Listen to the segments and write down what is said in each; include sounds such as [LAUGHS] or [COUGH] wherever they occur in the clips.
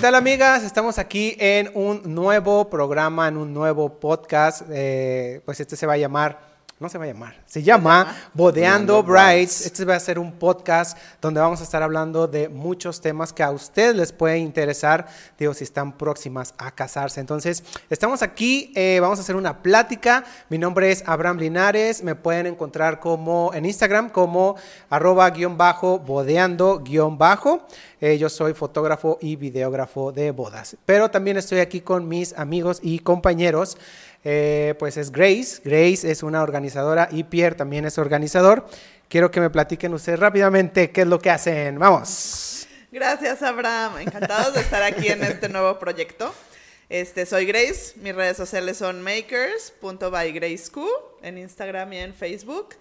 tal amigas? Estamos aquí en un nuevo programa, en un nuevo podcast. Eh, pues este se va a llamar no se va a llamar, se llama Bodeando Brides. Este va a ser un podcast donde vamos a estar hablando de muchos temas que a ustedes les puede interesar, digo, si están próximas a casarse. Entonces, estamos aquí, eh, vamos a hacer una plática. Mi nombre es Abraham Linares, me pueden encontrar como en Instagram como arroba guion bajo, bodeando guion bajo. Eh, yo soy fotógrafo y videógrafo de bodas, pero también estoy aquí con mis amigos y compañeros. Eh, pues es Grace. Grace es una organizadora y Pierre también es organizador. Quiero que me platiquen ustedes rápidamente qué es lo que hacen. Vamos. Gracias, Abraham. Encantados de estar aquí en este nuevo proyecto. Este, soy Grace, mis redes sociales son makers.bygraceq en Instagram y en Facebook.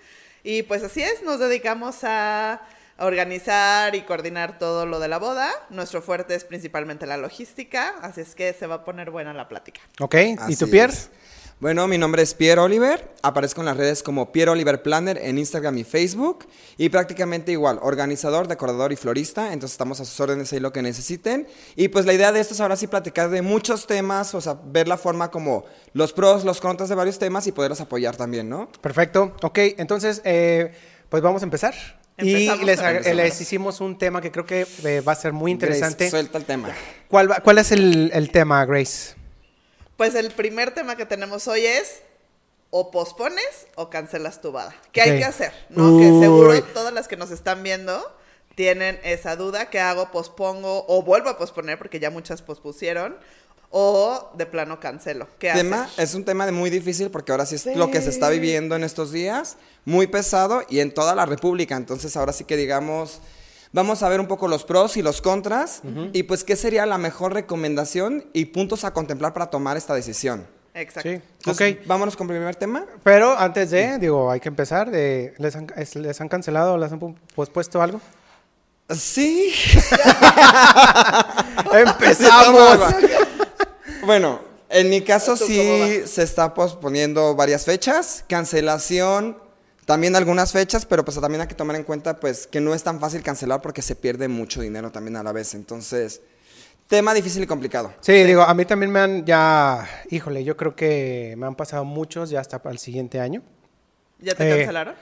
Y pues así es, nos dedicamos a organizar y coordinar todo lo de la boda. Nuestro fuerte es principalmente la logística, así es que se va a poner buena la plática. Ok, ¿y tú, Pierre? Bueno, mi nombre es Pierre Oliver, aparezco en las redes como Pierre Oliver Planner en Instagram y Facebook y prácticamente igual, organizador, decorador y florista, entonces estamos a sus órdenes ahí lo que necesiten y pues la idea de esto es ahora sí platicar de muchos temas, o sea, ver la forma como los pros, los contras de varios temas y poderlos apoyar también, ¿no? Perfecto, ok, entonces eh, pues vamos a empezar. y les, hicimos un tema que creo que eh, va a ser muy interesante. suelta el tema. ¿Cuál, cuál es el, el tema, Grace? Pues el primer tema que tenemos hoy es o pospones o cancelas tu boda. ¿Qué hay que hacer? ¿No? Que seguro todas las que nos están viendo tienen esa duda. ¿Qué hago? ¿Pospongo o vuelvo a posponer? Porque ya muchas pospusieron. O de plano cancelo. ¿Qué tema, Es un tema de muy difícil porque ahora sí es lo que se está viviendo en estos días. Muy pesado y en toda la República. Entonces ahora sí que digamos Vamos a ver un poco los pros y los contras y pues qué sería la mejor recomendación y puntos a contemplar para tomar esta decisión. Exacto. Sí. vámonos con el primer tema. Pero antes de, digo, hay que empezar. De, ¿les, han, ¿Les han cancelado o les han pospuesto algo? Sí. [LAUGHS] Empezamos. [LAUGHS] bueno, en mi caso sí se está posponiendo varias fechas. Cancelación también algunas fechas, pero pues también hay que tomar en cuenta pues que no es tan fácil cancelar porque se pierde mucho dinero también a la vez. Entonces, tema difícil y complicado. Sí, digo, a mí también me han ya, híjole, yo creo que me han pasado muchos ya hasta para el siguiente año. ¿Ya te eh, cancelaron?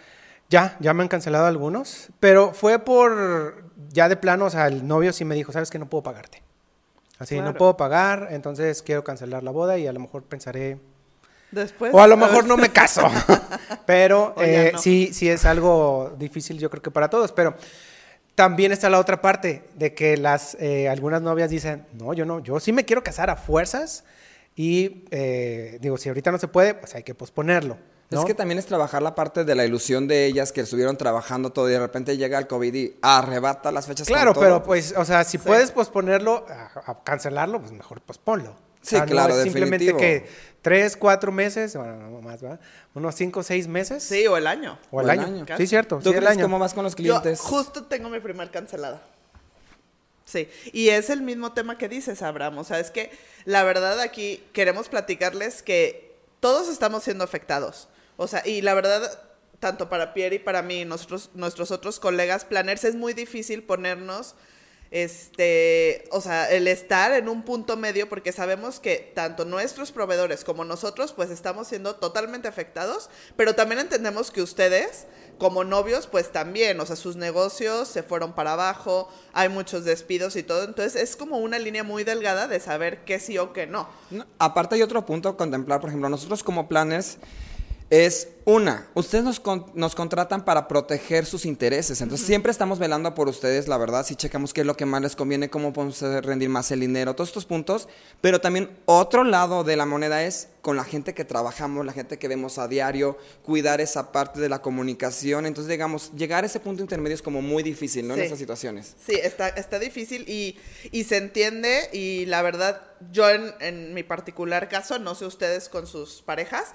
Ya, ya me han cancelado algunos, pero fue por, ya de plano, o sea, el novio sí me dijo, sabes que no puedo pagarte. Así, no puedo pagar, entonces quiero cancelar la boda y a lo mejor pensaré Después, o a lo mejor no me caso. [LAUGHS] pero eh, sí, sí es algo difícil, yo creo que para todos. Pero también está la otra parte de que las eh, algunas novias dicen, no, yo no, yo sí me quiero casar a fuerzas. Y eh, digo, si ahorita no se puede, pues hay que posponerlo. Es que también es trabajar la parte de la ilusión de ellas que estuvieron trabajando todo y de repente llega el COVID y arrebata las fechas. Claro, pero pues, o sea, si puedes posponerlo, a, cancelarlo, pues mejor posponlo. Sí, claro, no simplemente que tres, cuatro meses, bueno, no más, ¿verdad? Unos cinco, seis meses. Sí, o el año. O el, año. Sí, cierto. ¿Tú sí, crees cómo vas con los clientes? Yo justo tengo mi primer cancelada. Sí, y es el mismo tema que dices, Abraham. O sea, es que la verdad aquí queremos platicarles que todos estamos siendo afectados. O sea, y la verdad, tanto para Pierre y para mí, nosotros, nuestros otros colegas planners, es muy difícil ponernos este, o sea, el estar en un punto medio porque sabemos que tanto nuestros proveedores como nosotros pues estamos siendo totalmente afectados, pero también entendemos que ustedes como novios pues también, o sea, sus negocios se fueron para abajo, hay muchos despidos y todo, entonces es como una línea muy delgada de saber qué sí o qué no. no aparte hay otro punto a contemplar, por ejemplo, nosotros como planes es una, ustedes nos, nos, contratan para proteger sus intereses, entonces siempre estamos velando por ustedes, la verdad, si checamos qué es lo que más les conviene, cómo podemos rendir más el dinero, todos estos puntos, pero también otro lado de la moneda es con la gente que trabajamos, la gente que vemos a diario, cuidar esa parte de la comunicación, entonces digamos, llegar a ese punto intermedio es como muy difícil, ¿no? En estas situaciones. Sí, está, está difícil y, y, se entiende y la verdad, yo en, en mi particular caso, no sé ustedes con sus parejas,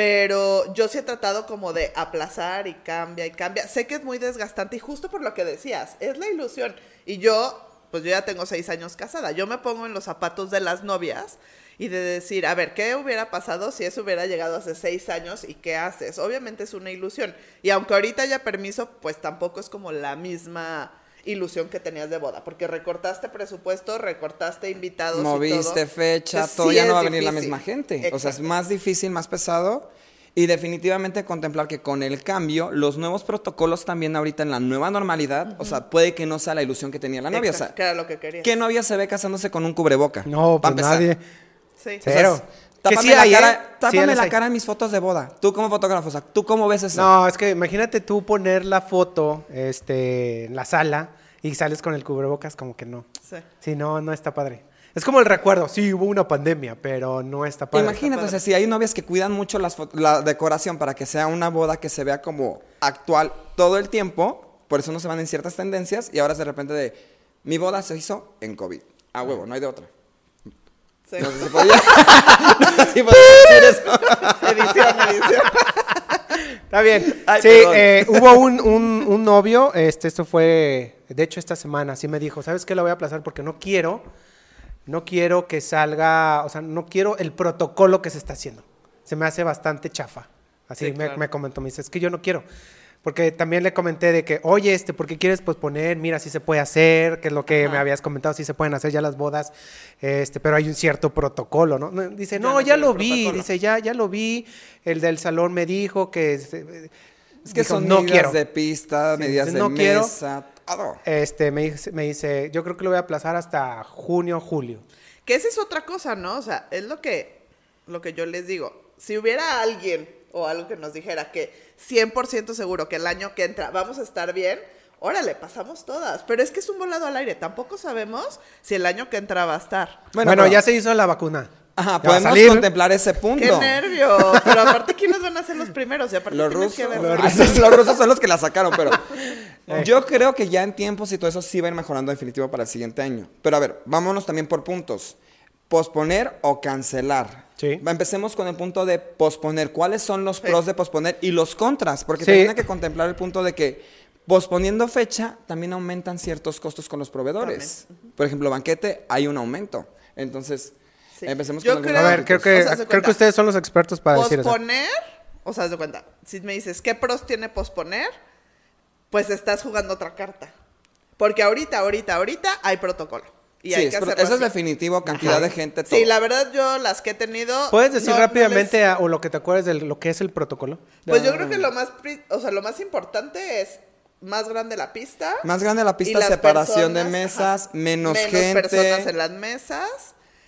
pero yo sí he tratado como de aplazar y cambia y cambia. Sé que es muy desgastante y justo por lo que decías, es la ilusión. Y yo, pues yo ya tengo seis años casada, yo me pongo en los zapatos de las novias y de decir, a ver, ¿qué hubiera pasado si eso hubiera llegado hace seis años y qué haces? Obviamente es una ilusión. Y aunque ahorita haya permiso, pues tampoco es como la misma ilusión que tenías de boda, porque recortaste presupuesto, recortaste invitados. y Moviste todo. fecha, Entonces, todo sí ya no va a venir la misma gente. O sea, es más difícil, más pesado. Y definitivamente contemplar que con el cambio, los nuevos protocolos también ahorita en la nueva normalidad, o sea, puede que no sea la ilusión que tenía la novia. O Exacto, sea, que era lo que querías. ¿qué novia se ve casándose con un cubreboca? No, pues nadie. Sí. O sea, Cero. Que Tápame sí la hay, ¿eh? cara, Sí, tápame la cara en mis fotos de boda. Tú como fotógrafo, o sea, ¿tú cómo ves eso? No, es que imagínate tú poner la foto este, en la sala y sales con el cubrebocas, como que no. Sí. Sí, no, no está padre. Es como el recuerdo, sí, hubo una pandemia, pero no está padre. Imagínate, o sea, si hay novias que cuidan mucho las la decoración para que sea una boda que se vea como actual todo el tiempo, por eso no se van en ciertas tendencias y ahora de repente de mi boda se hizo en COVID. A huevo, no hay de otra. Sí. No sé si podía, [LAUGHS] no sé si podía decir eso. [LAUGHS] edición, edición. Está bien. Ay, sí, eh, hubo un, un- un novio, este, esto fue, de hecho, esta semana, sí me dijo, ¿sabes qué? Lo voy a aplazar porque no quiero, no quiero que salga, o sea, no quiero el protocolo que se está haciendo. Se me hace bastante chafa. Así Sí, me, claro. me comentó, me dice, es que yo no quiero. Porque también le comenté de que, oye, este, ¿por qué quieres posponer? Mira, sí se puede hacer, que es lo que Ajá. me habías comentado, sí se pueden hacer ya las bodas, este, pero hay un cierto protocolo, ¿no? No, Dice, no, no ya lo vi, protocolo. dice, ya, ya lo vi, el del salón me dijo que... Es que dijo, son no medidas quiero. de pista, Sí, medidas dice, de no quiero. mesa, todo. Este, me dice, me dice, yo creo que lo voy a aplazar hasta junio, julio. Que esa es otra cosa, ¿no? O sea, es lo que, lo que yo les digo. Si hubiera alguien o algo que nos dijera que 100% seguro que el año que entra vamos a estar bien, órale, pasamos todas. Pero es que es un volado al aire. Tampoco sabemos si el año que entra va a estar. Bueno, pero- ya se hizo la vacuna. Ajá, podemos salir. contemplar ese punto. ¡Qué nervio! Pero aparte, ¿quiénes van a ser los primeros? Y aparte Los tienes rusos, que ver- los, rusos, los rusos son los que la sacaron, pero [LAUGHS] Eh. yo creo que ya en tiempos y todo eso sí va a ir mejorando definitivo para el siguiente año. Pero a ver, vámonos también por puntos. Posponer o cancelar. Sí. Empecemos con el punto de posponer. ¿Cuáles son los pros de posponer y los contras? Porque Sí. también hay que contemplar el punto de que posponiendo fecha también aumentan ciertos costos con los proveedores. Por ejemplo, banquete, hay un aumento. Entonces, Sí. empecemos Yo con creo- A algunos ver, creo que, O sea, creo que ustedes son los expertos para decir eso. Posponer, o sea, de cuenta, si me dices, ¿qué pros tiene posponer? Pues estás jugando otra carta. Porque ahorita, ahorita, ahorita hay protocolo. Y Sí, hay es que eso es definitivo, cantidad Ajá. de gente, todo. Sí, la verdad yo las que he tenido... ¿Puedes decir no- no rápidamente les- a- o lo que te acuerdes de lo que es el protocolo? Pues yo creo que lo más, o sea, lo más importante es más grande la pista. Más grande la pista, separación de mesas, ajá, menos, menos gente. personas en las mesas.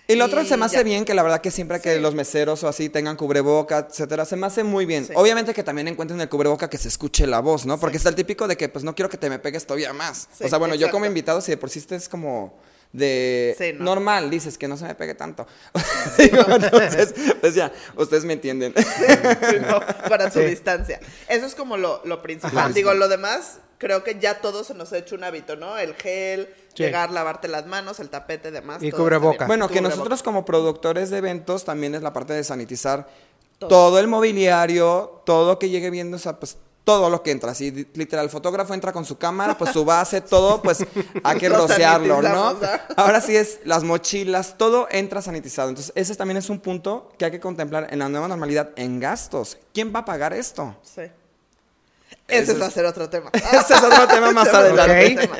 Y lo otro se me hace ya. bien que la verdad que siempre que Sí. los meseros o así tengan cubreboca, etcétera, se me hace muy bien. Sí. Obviamente que también encuentren el cubreboca que se escuche la voz, ¿no? Porque está el típico de que pues no quiero que te me pegues todavía más. Sí, o sea, bueno, yo como invitado si de por sí es como de Sí, ¿no? normal, dices que no se me pegue tanto. [LAUGHS] Digo, entonces, pues ya, ustedes me entienden. Sí, no, para su Sí. distancia. Eso es como lo, lo principal. Ajá. Digo, lo demás, creo que ya todo se nos ha hecho un hábito, ¿no? El gel, Sí. llegar, lavarte las manos, el tapete, demás. Y bien. Bueno, que nosotros como productores de eventos también es la parte de sanitizar Todo. todo, el mobiliario, todo que llegue viendo, o sea, pues todo lo que entra. Si literal el fotógrafo entra con su cámara, pues su base, todo, pues hay que [LAUGHS] Lo rociarlo, ¿no? ¿ah? Ahora sí es las mochilas, todo entra sanitizado. Entonces, ese también es un punto que hay que contemplar en la nueva normalidad en gastos. ¿Quién va a pagar esto? Sí. Ese Ese es- va a ser otro tema. [LAUGHS] Ese es otro tema [LAUGHS] más adelante. tema.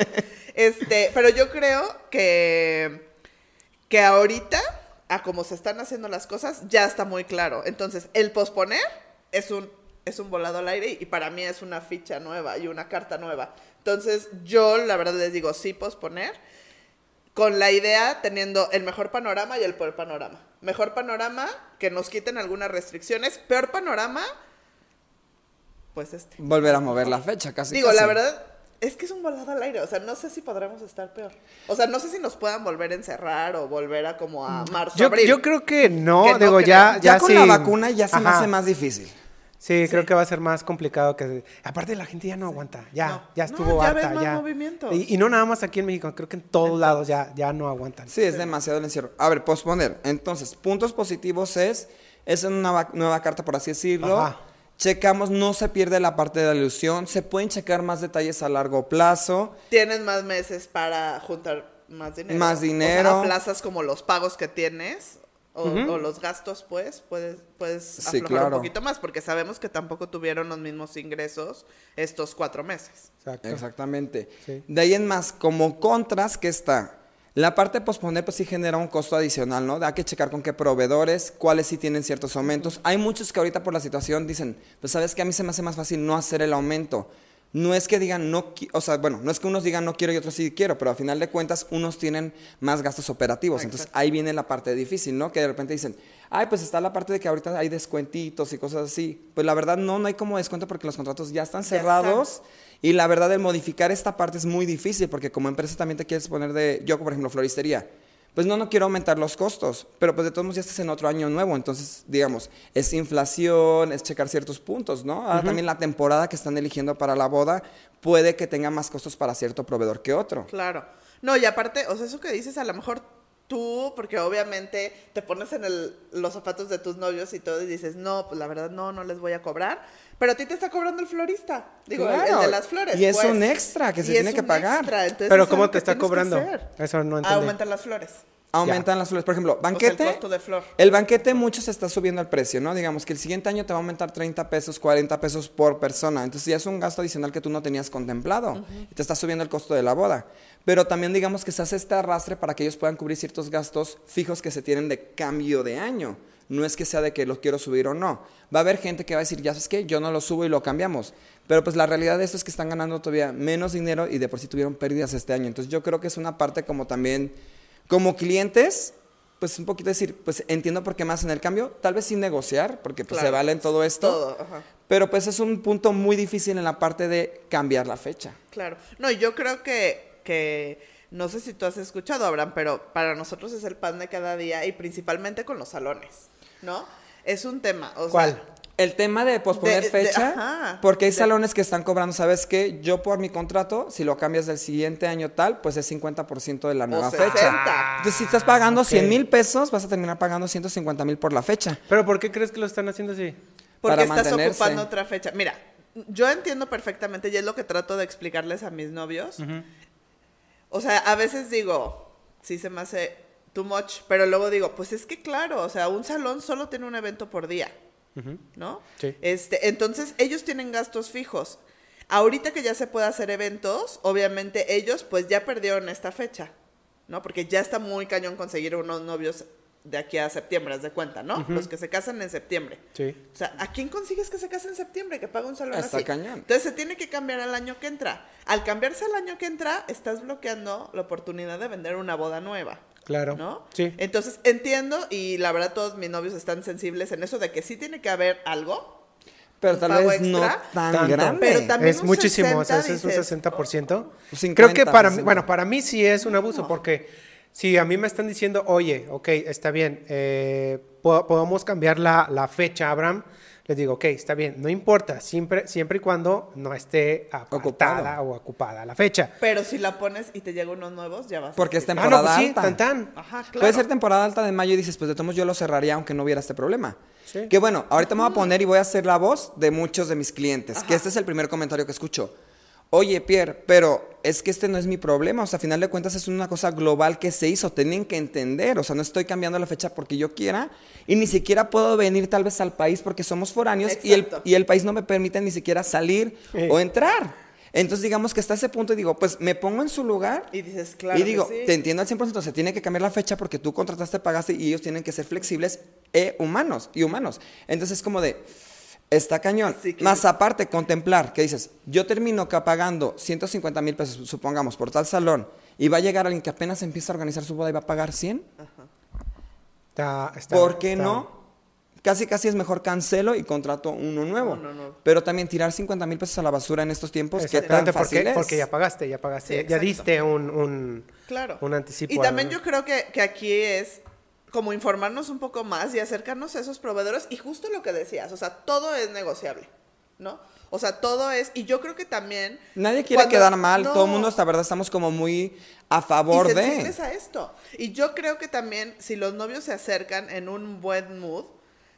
Este, pero yo creo que, que ahorita, a como se están haciendo las cosas, ya está muy claro. Entonces, el posponer es un, es un volado al aire y para mí es una ficha nueva y una carta nueva. Entonces, yo la verdad les digo, sí posponer, con la idea teniendo el mejor panorama y el peor panorama. Mejor panorama, que nos quiten algunas restricciones. Peor panorama, pues este. Volver a mover la fecha, casi. Digo, casi. la verdad es que es un volado al aire. O sea, no sé si podremos estar peor. O sea, no sé si nos puedan volver a encerrar o volver a como a marzo, Yo, abril. yo creo que no, Que no digo, ya, Ya, ya, con sí. la vacuna ya se me hace más difícil. Sí, creo que va a ser más complicado que... Aparte la gente ya no aguanta, ya, No. ya No, estuvo ya harta, ves más ya. movimientos. Y, y no nada más aquí en México, creo que en todos lados ya, ya no aguantan. Sí, es demasiado el encierro. A ver, posponer. Entonces, puntos positivos es, es una va- nueva carta, por así decirlo. Ajá. Checamos, no se pierde la parte de la ilusión. Se pueden checar más detalles a largo plazo. Tienes más meses para juntar más dinero. Más O sea, dinero. aplazas como los pagos que tienes. O, o los gastos, pues, puedes, puedes Sí, aflojar claro. un poquito más, porque sabemos que tampoco tuvieron los mismos ingresos estos cuatro meses. Exacto. Exactamente. Sí. De ahí en más, como contras, ¿qué está? La parte de posponer, pues sí genera un costo adicional, ¿no? Hay que checar con qué proveedores, cuáles sí tienen ciertos aumentos. Hay muchos que ahorita por la situación dicen, pues sabes que a mí se me hace más fácil no hacer el aumento. No es que digan no, o sea, bueno, no es que unos digan no quiero y otros sí quiero, pero a final de cuentas unos tienen más gastos operativos. Entonces ahí viene la parte difícil, ¿no? Que de repente dicen, ay, pues está la parte de que ahorita hay descuentitos y cosas así. Pues la verdad no, no hay como descuento porque los contratos ya están Ya están. cerrados. Y la verdad, el modificar esta parte es muy difícil porque como empresa también te quieres poner de, yo por ejemplo, floristería, pues no, no quiero aumentar los costos, pero pues de todos modos ya estás en otro año nuevo, entonces, digamos, es inflación, es checar ciertos puntos, ¿no? Ahora también la temporada que están eligiendo para la boda puede que tenga más costos para cierto proveedor que otro. Claro. No, y aparte, o sea, eso que dices, a lo mejor tú, porque obviamente te pones en el- los zapatos de tus novios y todo y dices, no, pues la verdad no, no les voy a cobrar. Pero a ti te está cobrando el florista. Digo, el- de las flores. y es pues. un extra que se tiene que pagar. extra, entonces Pero ¿cómo te está cobrando? Eso no entendí. Aumentan las flores. Aumentan las flores. Por ejemplo, O sea, banquete. el costo de flor. El banquete mucho se está subiendo el precio, ¿no? Digamos que el siguiente año te va a aumentar 30 pesos, 40 pesos por persona. Entonces ya es un gasto adicional que tú no tenías contemplado. Y te está subiendo el costo de la boda. Pero también digamos que se hace este arrastre para que ellos puedan cubrir ciertos gastos fijos que se tienen de cambio de año. No es que sea de que los quiero subir o no. Va a haber gente que va a decir, ya sabes qué, yo no lo subo y lo cambiamos. Pero pues la realidad de esto es que están ganando todavía menos dinero y de por sí tuvieron pérdidas este año. Entonces yo creo que es una parte como también, como clientes, pues un poquito decir, pues entiendo por qué más en el cambio, tal vez sin negociar, porque pues se vale en todo esto, Todo, ajá. pero pues es un punto muy difícil en la parte de cambiar la fecha. Claro. No, yo creo que, que, no sé si tú has escuchado, Abraham, pero para nosotros es el pan de cada día y principalmente con los salones, ¿no? Es un tema. O sea, ¿Cuál? El tema de posponer De- de- fecha, ajá. porque hay De- salones que están cobrando, ¿sabes qué? Yo por mi contrato, si lo cambias del siguiente año tal, pues es 50% de la nueva 60. fecha. Entonces, si estás pagando ok. 100 mil pesos, vas a terminar pagando 150 mil por la fecha. ¿Pero por qué crees que lo están haciendo así? Porque para estás mantenerse. ocupando otra fecha. Mira, yo entiendo perfectamente y es lo que trato de explicarles a mis novios. O sea, a veces digo, sí se me hace too much, pero luego digo, pues es que claro, o sea, un salón solo tiene un evento por día, ¿no? Sí. Este, entonces ellos tienen gastos fijos. Ahorita que ya se puede hacer eventos, obviamente ellos pues ya perdieron esta fecha, ¿no? Porque ya está muy cañón conseguir unos novios de aquí a septiembre, haz de cuenta, ¿no? Los que se casan en septiembre. Sí. O sea, ¿a quién consigues que se case en septiembre? Que pague un salón Está así. cañón. Entonces se tiene que cambiar al año que entra. Al cambiarse al año que entra, estás bloqueando la oportunidad de vender una boda nueva. Claro. ¿No? Sí. Entonces entiendo y la verdad todos mis novios están sensibles en eso de que sí tiene que haber algo. Pero ¿Un tal vez no tan Tanto. grande. Pero también es muchísimo, o 60 sea, es un dices, 60%. Un 50, Creo que para mí, 60. bueno, para mí sí es un abuso, porque si a mí me están diciendo, oye, ok, está bien, eh, po- podemos cambiar la, la fecha, Abraham, les digo, ok, está bien, no importa, siempre, siempre y cuando no esté ocupada o ocupada la fecha. Pero si la pones y te llegan unos nuevos, ya vas. a Porque es decir, Ah, no, temporada pues sí, alta. tan tan. Ajá, claro. Puede ser temporada alta de mayo y dices, pues de todos modos yo lo cerraría aunque no hubiera este problema. Sí. Que bueno, ahorita me voy a poner y voy a hacer la voz de muchos de mis clientes, que este es el primer comentario que escucho. Oye, Pierre, pero es que este no es mi problema, o sea, a final de cuentas es una cosa global que se hizo, tienen que entender, o sea, no estoy cambiando la fecha porque yo quiera y ni siquiera puedo venir tal vez al país porque somos foráneos y el, y el país no me permite ni siquiera salir Sí. o entrar. Entonces digamos que hasta ese punto y digo, pues me pongo en su lugar Y dices, claro. y digo, que sí. te entiendo al 100%, se tiene que cambiar la fecha porque tú contrataste, pagaste y ellos tienen que ser flexibles e humanos y humanos. Entonces es como de, está cañón. Que- Más aparte, contemplar, que dices, yo termino ca- pagando 150 mil pesos, supongamos, por tal salón, y va a llegar alguien que apenas empieza a organizar su boda y va a pagar 100. Está, está- ¿Por qué está- no? Casi, casi es mejor cancelo y contrato uno nuevo. Uno nuevo. Pero también tirar 50 mil pesos a la basura en estos tiempos, ¿qué tan fácil porque, es? porque ya pagaste, ya pagaste, Sí, ya diste un, un, Claro. un anticipo. Y también yo creo que, que aquí es como informarnos un poco más y acercarnos a esos proveedores y justo lo que decías, o sea, todo es negociable, ¿no? O sea, todo es, y yo creo que también... Nadie quiere cuando- quedar mal, No, todo el mundo, la verdad, estamos como muy a favor y de... a esto. Y yo creo que también si los novios se acercan en un buen mood,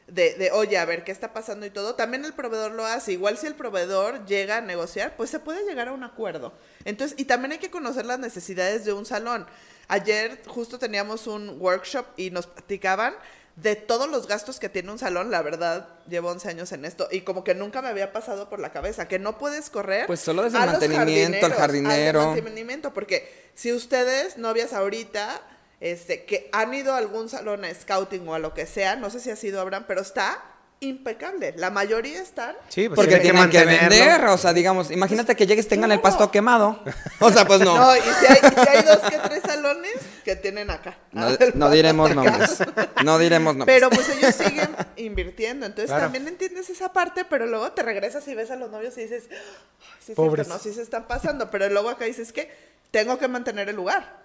de, de, oye, a ver qué está pasando y todo, también el proveedor lo hace. Igual si el proveedor llega a negociar, pues se puede llegar a un acuerdo. Entonces, y también hay que conocer las necesidades de un salón. Ayer justo teníamos un workshop y nos platicaban de todos los gastos que tiene un salón, la verdad, llevo 11 años en esto y como que nunca me había pasado por la cabeza que no puedes correr. Pues solo desde el mantenimiento, el jardineros, jardinero. al mantenimiento, porque si ustedes, novias ahorita, este, que han ido a algún salón a scouting o a lo que sea, no sé si ha sido Abraham, pero está impecable. La mayoría están. Sí, pues Porque que tienen que vender, o sea, digamos, imagínate que llegues y tengan el pasto quemado. [LAUGHS] O sea, pues no. No, y si hay, si hay dos que tres salones que tienen acá. No, diremos nombres. No diremos nombres. Pero pues ellos siguen [LAUGHS] invirtiendo. Entonces Claro. también entiendes esa parte, pero luego te regresas y ves a los novios y dices, "Ay, sí, es Pobres. cierto, no, sí se están pasando. Pero luego acá dices que tengo que mantener el lugar.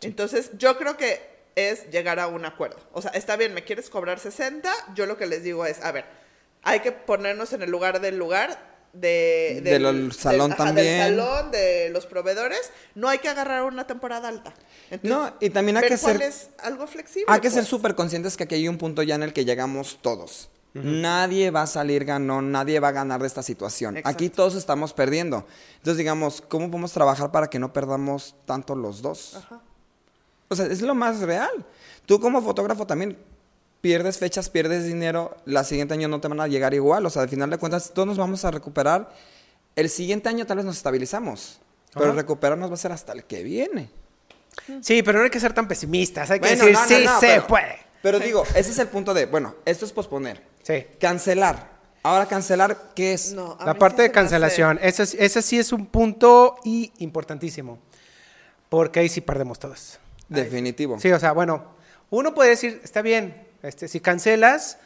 Entonces yo creo que es llegar a un acuerdo. O sea, está bien, me quieres cobrar 60, yo lo que les digo es, a ver, hay que ponernos en el lugar del lugar. De, Del del- salón también. Del salón, de los proveedores. No hay que agarrar una temporada alta. No, y también hay ver que cuál ser- es algo flexible. Hay que ser pues. súper conscientes que aquí hay un punto ya en el que llegamos todos. Nadie va a salir ganón, nadie va a ganar de esta situación. Exacto. Aquí todos estamos perdiendo. Entonces, digamos, ¿cómo podemos trabajar para que no perdamos tanto los dos? Ajá. O sea, es lo más real. Tú como fotógrafo también pierdes fechas, pierdes dinero, la siguiente año no te van a llegar igual. O sea, al final de cuentas, todos nos vamos a recuperar. El siguiente año tal vez nos estabilizamos, pero recuperarnos va a ser hasta el que viene. Sí, pero no hay que ser tan pesimistas. Hay que Bueno, decir, no, no, sí, no, se pero- puede. Pero digo, ese es el punto de, bueno, esto es posponer. Sí. Cancelar. Ahora cancelar, ¿qué es? La parte de cancelación, ese, es- ese sí es un punto y importantísimo. Porque ahí sí perdemos todos. Definitivo. Sí, o sea, bueno, uno puede decir, está bien, este, si cancelas,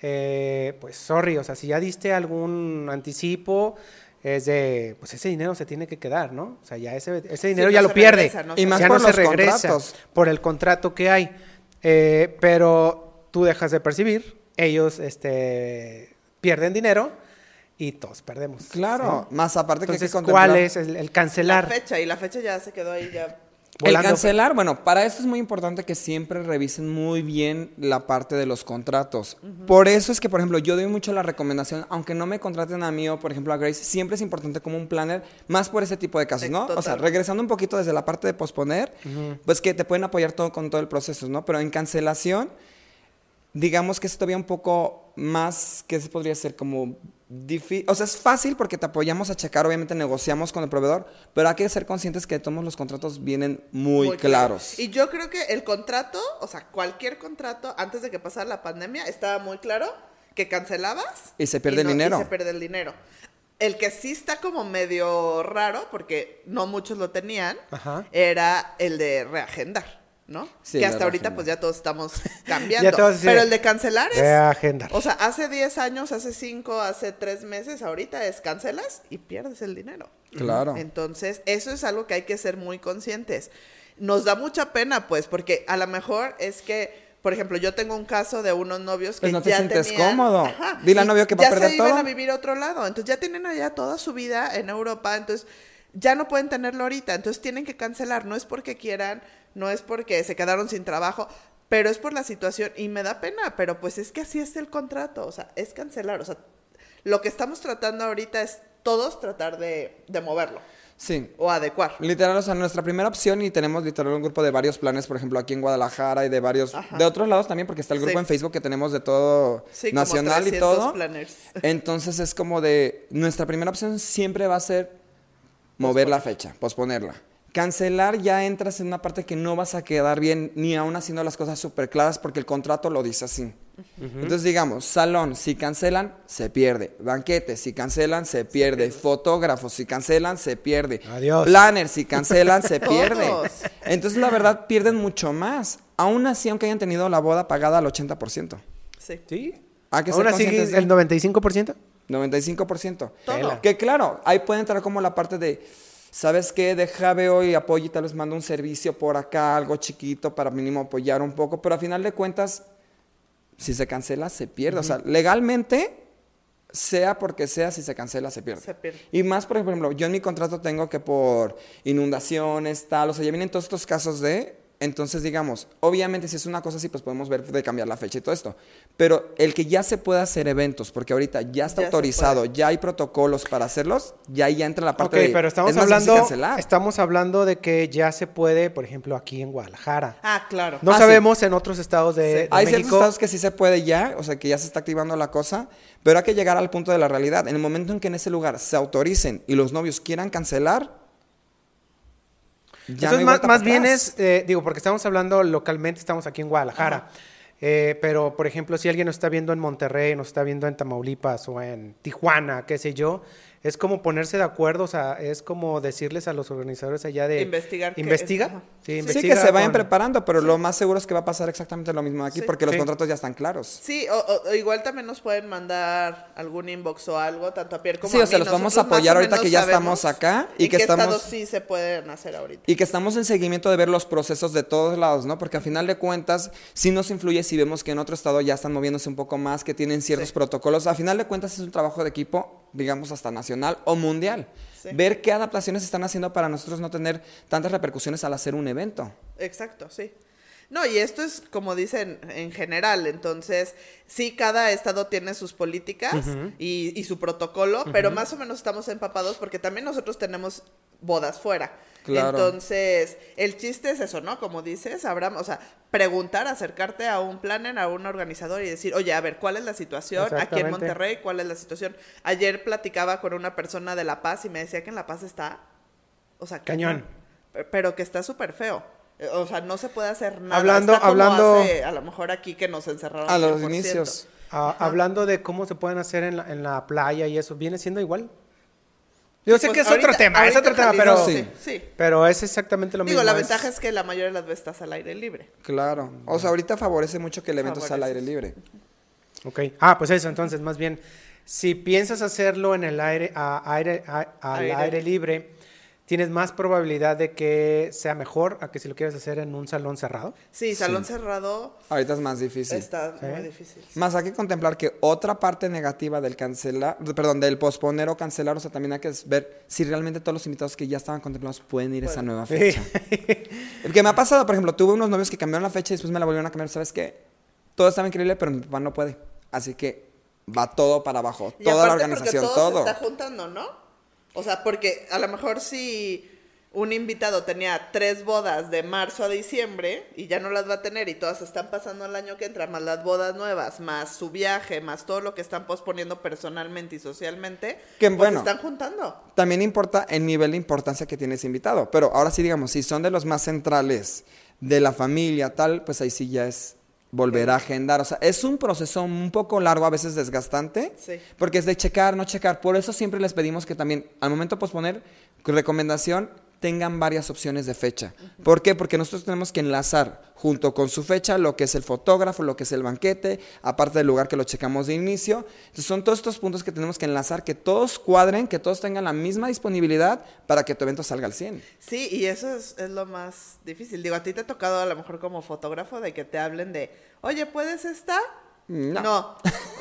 eh, pues sorry, o sea, si ya diste algún anticipo, es de, pues ese dinero se tiene que quedar, ¿no? O sea, ya ese, ese dinero ya lo se pierde. regresa, no Y se- más ya por no se los regresa contratos. por el contrato que hay. Eh, pero tú dejas de percibir, ellos este, pierden dinero y todos perdemos. Claro, ¿sí? más aparte que hay que Entonces, contemplar- ¿cuál es el, el La cancelar? fecha, y la fecha ya se quedó ahí ya. El cancelar, bueno, para eso es muy importante que siempre revisen muy bien la parte de los contratos. Por eso es que, por ejemplo, yo doy mucho la recomendación, aunque no me contraten a mí o, por ejemplo, a Grace, siempre es importante como un planner, más por ese tipo de casos, ¿no? O sea, regresando un poquito desde la parte de posponer, pues que te pueden apoyar todo con todo el proceso, ¿no? Pero en cancelación, digamos que es todavía un poco más, que se podría ser como difícil, o sea, es fácil porque te apoyamos a checar, obviamente negociamos con el proveedor, pero hay que ser conscientes que todos los contratos vienen muy, claro. claros. Y yo creo que el contrato, o sea, cualquier contrato antes de que pasara la pandemia, estaba muy claro que cancelabas. Y se pierde el no- dinero. Y se pierde el dinero. El que sí está como medio raro, porque no muchos lo tenían, Ajá. era el de reagendar, ¿no? Sí, que hasta ahorita reagendar. pues ya todos estamos [LAUGHS] cambiando. todos Pero el de cancelar es... Reagendar. O sea, hace 10 años, hace 5, hace 3 meses, ahorita es cancelas y pierdes el dinero. Claro. Entonces, eso es algo que hay que ser muy conscientes. Nos da mucha pena, pues, porque a lo mejor es que, por ejemplo, yo tengo un caso de unos novios que Pues no te ya sientes tenían- cómodo. Dile al novio que va a ya perder se iban todo. a vivir a otro lado. Entonces, ya tienen allá toda su vida en Europa. Entonces, ya no pueden tenerlo ahorita. Entonces, tienen que cancelar. No es porque quieran, no es porque se quedaron sin trabajo, pero es por la situación. Y me da pena, pero pues es que así es el contrato. O sea, es cancelar. O sea, lo que estamos tratando ahorita es todos tratar de, de moverlo Sí. o adecuar. Literal, o sea, nuestra primera opción y tenemos literal un grupo de varios planes, por ejemplo, aquí en Guadalajara y de varios, Ajá. de otros lados también, porque está el grupo Sí. en Facebook que tenemos de todo Sí, como nacional y 300 todo. planners. [LAUGHS] Entonces es como de, nuestra primera opción siempre va a ser mover la fecha, posponerla. Cancelar ya entras en una parte que no vas a quedar bien, ni aún haciendo las cosas súper claras, porque el contrato lo dice así. Entonces, digamos, salón, si cancelan, se pierde. Banquete, si cancelan, se pierde. Fotógrafos, si cancelan, se pierde. Adiós. Planner, si cancelan, se [LAUGHS] pierde. Entonces, la verdad, pierden mucho más. Aún así, aunque hayan tenido la boda pagada al 80%. Sí. ¿Sí? Hay que ¿Aún así de- el 95%? 95%. Todo. Que claro, ahí puede entrar como la parte de, ¿sabes qué? Deja veo y apoyo y tal vez mando un servicio por acá, algo chiquito para mínimo apoyar un poco, pero a final de cuentas, si se cancela, se pierde. O sea, legalmente, sea porque sea, si se cancela, se pierde. Se pierde. Y más, por ejemplo, yo en mi contrato tengo que por inundaciones, tal, o sea, ya vienen todos estos casos de Entonces, digamos, obviamente si es una cosa así, pues podemos ver de cambiar la fecha y todo esto. Pero el que ya se pueda hacer eventos, porque ahorita ya está Ya autorizado, ya hay protocolos para hacerlos, ya ahí ya entra la parte Ok, de... pero estamos es más difícil hablando, cancelar. estamos hablando de que ya se puede, por ejemplo, aquí en Guadalajara. Ah, claro. No Ah, sí. sabemos en otros estados de, Sí. de Hay ciertos estados que sí se puede ya, o sea, que ya se está activando la cosa, pero hay que llegar al punto de la realidad. En el momento en que en ese lugar se autoricen y los novios quieran cancelar, ya Entonces, más, más bien es, eh, digo, porque estamos hablando localmente, estamos aquí en Guadalajara. Eh, pero, por ejemplo, si alguien nos está viendo en Monterrey, nos está viendo en Tamaulipas o en Tijuana, qué sé yo, es como ponerse de acuerdo, o sea, es como decirles a los organizadores allá de... Investigar Investiga. Sí, Sí, Sí, que se vayan con- preparando, pero lo más seguro es que va a pasar exactamente lo mismo aquí, Sí. porque los Sí. contratos ya están claros. Sí, o, igual también nos pueden mandar algún inbox o algo, tanto a Pierre como Sí, a o sea, mí. los vamos a apoyar ahorita que ya estamos acá y que estamos- estados sí se pueden hacer ahorita. Y que estamos en seguimiento de ver los procesos de todos lados, ¿no? Porque al final de cuentas, sí nos influye si vemos que en otro estado ya están moviéndose un poco más, que tienen ciertos Sí. protocolos. Al final de cuentas es un trabajo de equipo, digamos, hasta nacional o mundial. Sí. Ver qué adaptaciones están haciendo para nosotros no tener tantas repercusiones al hacer un evento. Exacto, sí. No, y esto es como dicen en general, entonces sí, cada estado tiene sus políticas y, y su protocolo, pero más o menos estamos empapados porque también nosotros tenemos bodas fuera. Claro. Entonces, el chiste es eso, ¿no? Como dices, Abraham, o sea, preguntar, acercarte a un planner, a un organizador y decir, oye, a ver, ¿cuál es la situación aquí en. Monterrey? ¿Cuál es la situación? Ayer platicaba con una persona de La Paz y me decía que en La Paz está, o sea, Cañón. Pe- pero que está súper feo. Eh, O sea, no se puede hacer nada. Hablando- Está como hablando- hace, a lo mejor aquí que nos encerraron. A los 100%. inicios. Hablando de cómo se pueden hacer en la, en la playa y eso, ¿viene siendo igual? Yo sé Pues que es ahorita- otro tema, es otro tema, pero, Sí. Pero es exactamente lo Digo, mismo. la ventaja es que la mayoría de las veces estás al aire libre. Claro. O sea, ahorita favorece mucho que el evento sea al aire libre. Ok. Ah, pues eso, entonces, más bien, si piensas hacerlo en el aire, a- aire, a- al Aire. aire. libre, tienes más probabilidad de que sea mejor a que si lo quieres hacer en un salón cerrado. Sí, salón cerrado Ahorita es más difícil. está Sí. muy difícil. Más hay que contemplar que otra parte negativa del cancelar, perdón, del posponer o cancelar, o sea, también hay que ver si realmente todos los invitados que ya estaban contemplados pueden ir a esa nueva Sí. fecha. [LAUGHS] El que me ha pasado, por ejemplo, tuve unos novios que cambiaron la fecha y después me la volvieron a cambiar, ¿sabes qué? Todo estaba increíble, pero mi papá no puede. Así que va todo para abajo, Y toda la organización, porque todo, todo. se está juntando, ¿no? O sea, porque a lo mejor si un invitado tenía tres bodas de marzo a diciembre y ya no las va a tener y todas están pasando el año que entra, más las bodas nuevas, más su viaje, más todo lo que están posponiendo personalmente y socialmente, Que pues bueno. están juntando. También importa el nivel de importancia que tiene ese invitado. Pero ahora sí, digamos, si son de los más centrales de la familia, tal, pues ahí sí ya es volver a agendar. O sea, es un proceso un poco largo, a veces desgastante, Sí. porque es de checar, no checar. Por eso siempre les pedimos que también, al momento de posponer, recomendación, tengan varias opciones de fecha. ¿Por qué? Porque nosotros tenemos que enlazar junto con su fecha lo que es el fotógrafo, lo que es el banquete, aparte del lugar que lo checamos de inicio. Entonces son todos estos puntos que tenemos que enlazar, que todos cuadren, que todos tengan la misma disponibilidad para que tu evento salga al 100. Sí, y eso es, es lo más difícil. Digo, a ti te ha tocado a lo mejor como fotógrafo de que te hablen de, oye, ¿puedes esta? No. No.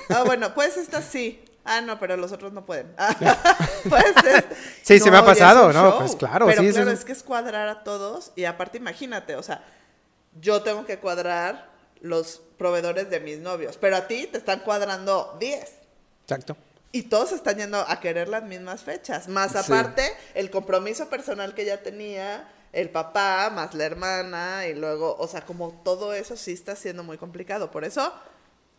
Ah, bueno, ¿puedes esta? Sí. Ah, no, pero los otros no pueden. [LAUGHS] [LAUGHS] ¿Puedes esta? Sí, se me ha pasado, ¿no? show. Pues claro, pero sí, claro, es- es que es cuadrar a todos y aparte imagínate, o sea, yo tengo que cuadrar los proveedores de mis novios, pero a ti te están cuadrando 10. Exacto. Y todos están yendo a querer las mismas fechas. Más Sí. aparte, el compromiso personal que ya tenía, el papá, más la hermana, y luego, o sea, como todo eso sí está siendo muy complicado. Por eso,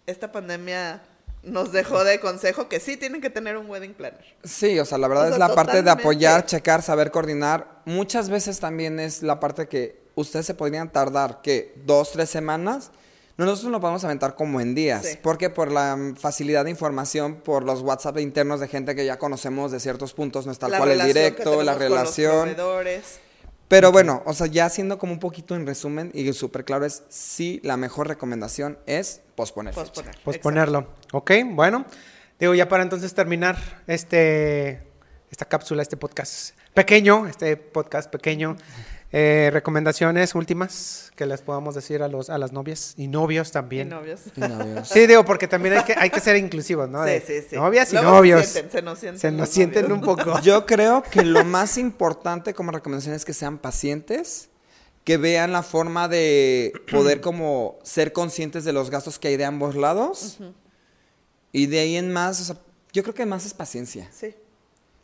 esta pandemia nos dejó de consejo que sí tienen que tener un wedding planner. Sí, o sea, la verdad O sea, es la parte de apoyar, checar, saber coordinar. Muchas veces también es la parte que ustedes se podrían tardar, que dos, tres semanas. Nosotros lo podemos aventar como en días. Sí. porque Por la facilidad de información, por los WhatsApp internos de gente que ya conocemos de ciertos puntos, no es tal La cual el directo, la con los relación. proveedores. Pero bueno, o sea, ya haciendo como un poquito en resumen y súper claro es, sí, la mejor recomendación es posponer. Posponer. Posponerlo. Ok, bueno. Digo, ya para entonces terminar este, esta cápsula, este podcast pequeño, este podcast pequeño. Eh, recomendaciones últimas que les podamos decir a los a las novias y novios Y también. novios. Y novios. Sí, digo, porque también hay que, hay que ser inclusivos, ¿no? Sí, De sí, sí. Novias y Luego novios. Se, sienten, se nos sienten. Se nos sienten un poco. Yo creo que lo más importante como recomendación es que sean pacientes, que vean la forma de poder como ser conscientes de los gastos que hay de ambos lados. Y de ahí en más, o sea, yo creo que más es paciencia. Sí.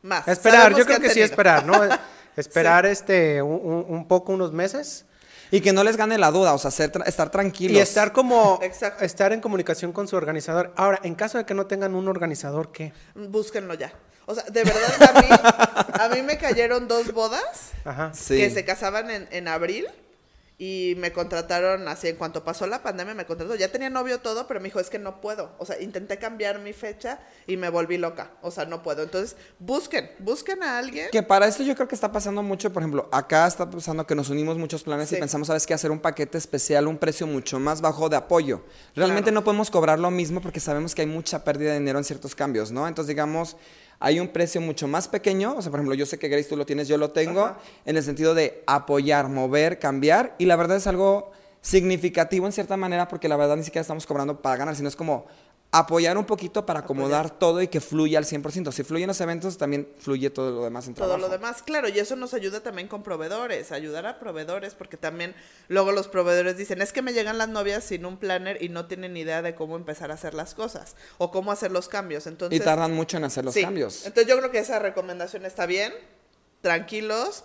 Más. Esperar, Sabemos yo creo han que sí esperar, ¿no? [LAUGHS] Esperar este un, un- poco, unos meses. Y que no les gane la duda, o sea, ser tra- estar tranquilos. Y estar como, [LAUGHS] Exacto. estar en comunicación con su organizador. Ahora, en caso de que no tengan un organizador, ¿qué? Búsquenlo ya. O sea, de verdad, a mí, a mí me cayeron dos bodas Ajá. Sí. que se casaban en, en abril y me contrataron así, en cuanto pasó la pandemia me contrató. Ya tenía novio todo, pero me dijo, es que no puedo. O sea, intenté cambiar mi fecha y me volví loca. O sea, no puedo. Entonces, busquen, busquen a alguien. Que para esto yo creo que está pasando mucho, por ejemplo, acá está pasando que nos unimos muchos planes y pensamos, ¿sabes qué? Hacer un paquete especial, un precio mucho más bajo de apoyo. Realmente Claro. no podemos cobrar lo mismo porque sabemos que hay mucha pérdida de dinero en ciertos cambios, ¿no? Entonces, digamos, hay un precio mucho más pequeño, o sea, por ejemplo, yo sé que Grace tú lo tienes, yo lo tengo, Ajá. en el sentido de apoyar, mover, cambiar, y la verdad es algo significativo en cierta manera porque la verdad ni siquiera estamos cobrando para ganar, sino es como apoyar un poquito para acomodar todo y que fluya al 100%. Si fluyen los eventos, también fluye todo lo demás en todo trabajo. lo demás, claro, y eso nos ayuda también con proveedores, ayudar a proveedores, porque también luego los proveedores dicen, es que me llegan las novias sin un planner y no tienen idea de cómo empezar a hacer las cosas o cómo hacer los cambios. Entonces, Y tardan mucho en hacer los sí. cambios. Entonces yo creo que esa recomendación está bien, tranquilos.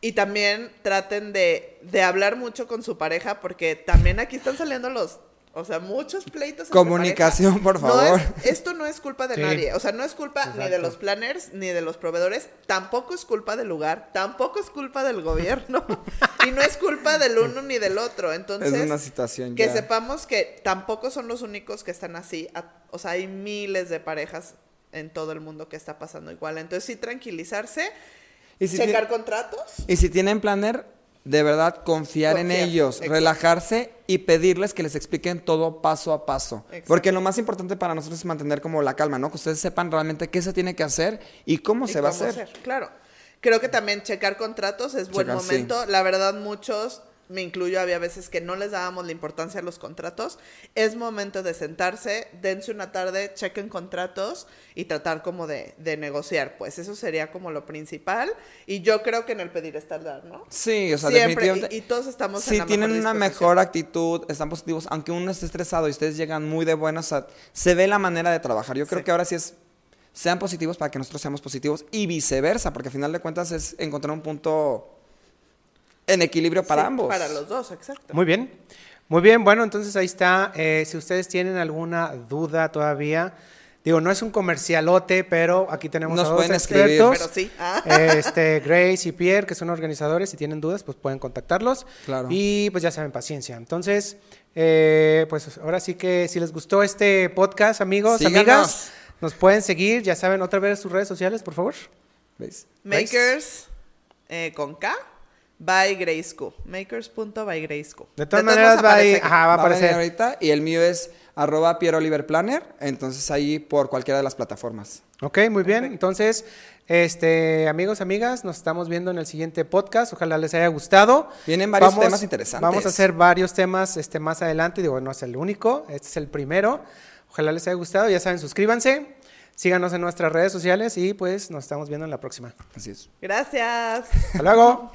Y también traten de, de hablar mucho con su pareja, porque también aquí están saliendo los, o sea, muchos pleitos. Comunicación, por No favor. es- esto no es culpa de Sí. nadie. O sea, no es culpa ni de los planners, ni de los proveedores. Tampoco es culpa del lugar. Tampoco es culpa del gobierno. [LAUGHS] y no es culpa del uno ni del otro. Entonces, es una situación que ya. sepamos que tampoco son los únicos que están así. O sea, hay miles de parejas en todo el mundo que está pasando igual. Entonces, sí, tranquilizarse, Y si, checar contratos. y si tienen planner, de verdad confiar, en ellos, exacto. relajarse y pedirles que les expliquen todo paso a paso. Exacto. Porque lo más importante para nosotros es mantener como la calma, ¿no? Que ustedes sepan realmente qué se tiene que hacer y cómo y se va a hacer. Claro. Creo que también checar contratos es buen Checar, sí. momento. La verdad, muchos, me incluyo, había veces que no les dábamos la importancia a los contratos. Es momento de sentarse, dense una tarde, chequen contratos y tratar como de, de negociar. Pues eso sería como lo principal. Y yo creo que en el pedir es tardar, ¿no? Sí, o sea, Siempre, definitivamente. y, y todos estamos en si la tienen mejor una mejor actitud, están positivos, aunque uno esté estresado y ustedes llegan muy de buenas, o sea, se ve la manera de trabajar. Yo creo Sí. que ahora sí es, sean positivos para que nosotros seamos positivos y viceversa, porque al final de cuentas es encontrar un punto en equilibrio para Sí, ambos. Para los dos, exacto. Muy bien. Muy bien, bueno, entonces ahí está. Eh, si ustedes tienen alguna duda todavía, digo, no es un comercialote, pero aquí tenemos Nos a dos pueden escribir. expertos. Pero sí. Ah. [LAUGHS] Este, Grace y Pierre, que son organizadores, si tienen dudas, pues pueden contactarlos. Claro. Y pues ya saben, paciencia. Entonces, eh, pues ahora sí que si les gustó este podcast, amigos, Síganos. amigas, nos pueden seguir, ya saben, otra vez sus redes sociales, por favor. ¿Ves? Makers eh, con K by Grace Q. Makers.bygraceq. De todas maneras, va, ahí, ajá, va a Va a venir aparecer. ahorita y el mío es arroba Piero Oliver Planner, entonces ahí por cualquiera de las plataformas. Ok, muy bien. Entonces, este, amigos, amigas, nos estamos viendo en el siguiente podcast. Ojalá les haya gustado. Vienen varios temas interesantes. Vamos a hacer varios temas este, más adelante. Digo, no es el único, este es el primero. Ojalá les haya gustado. Ya saben, suscríbanse, síganos en nuestras redes sociales y pues nos estamos viendo en la próxima. Así es. Gracias. Hasta luego.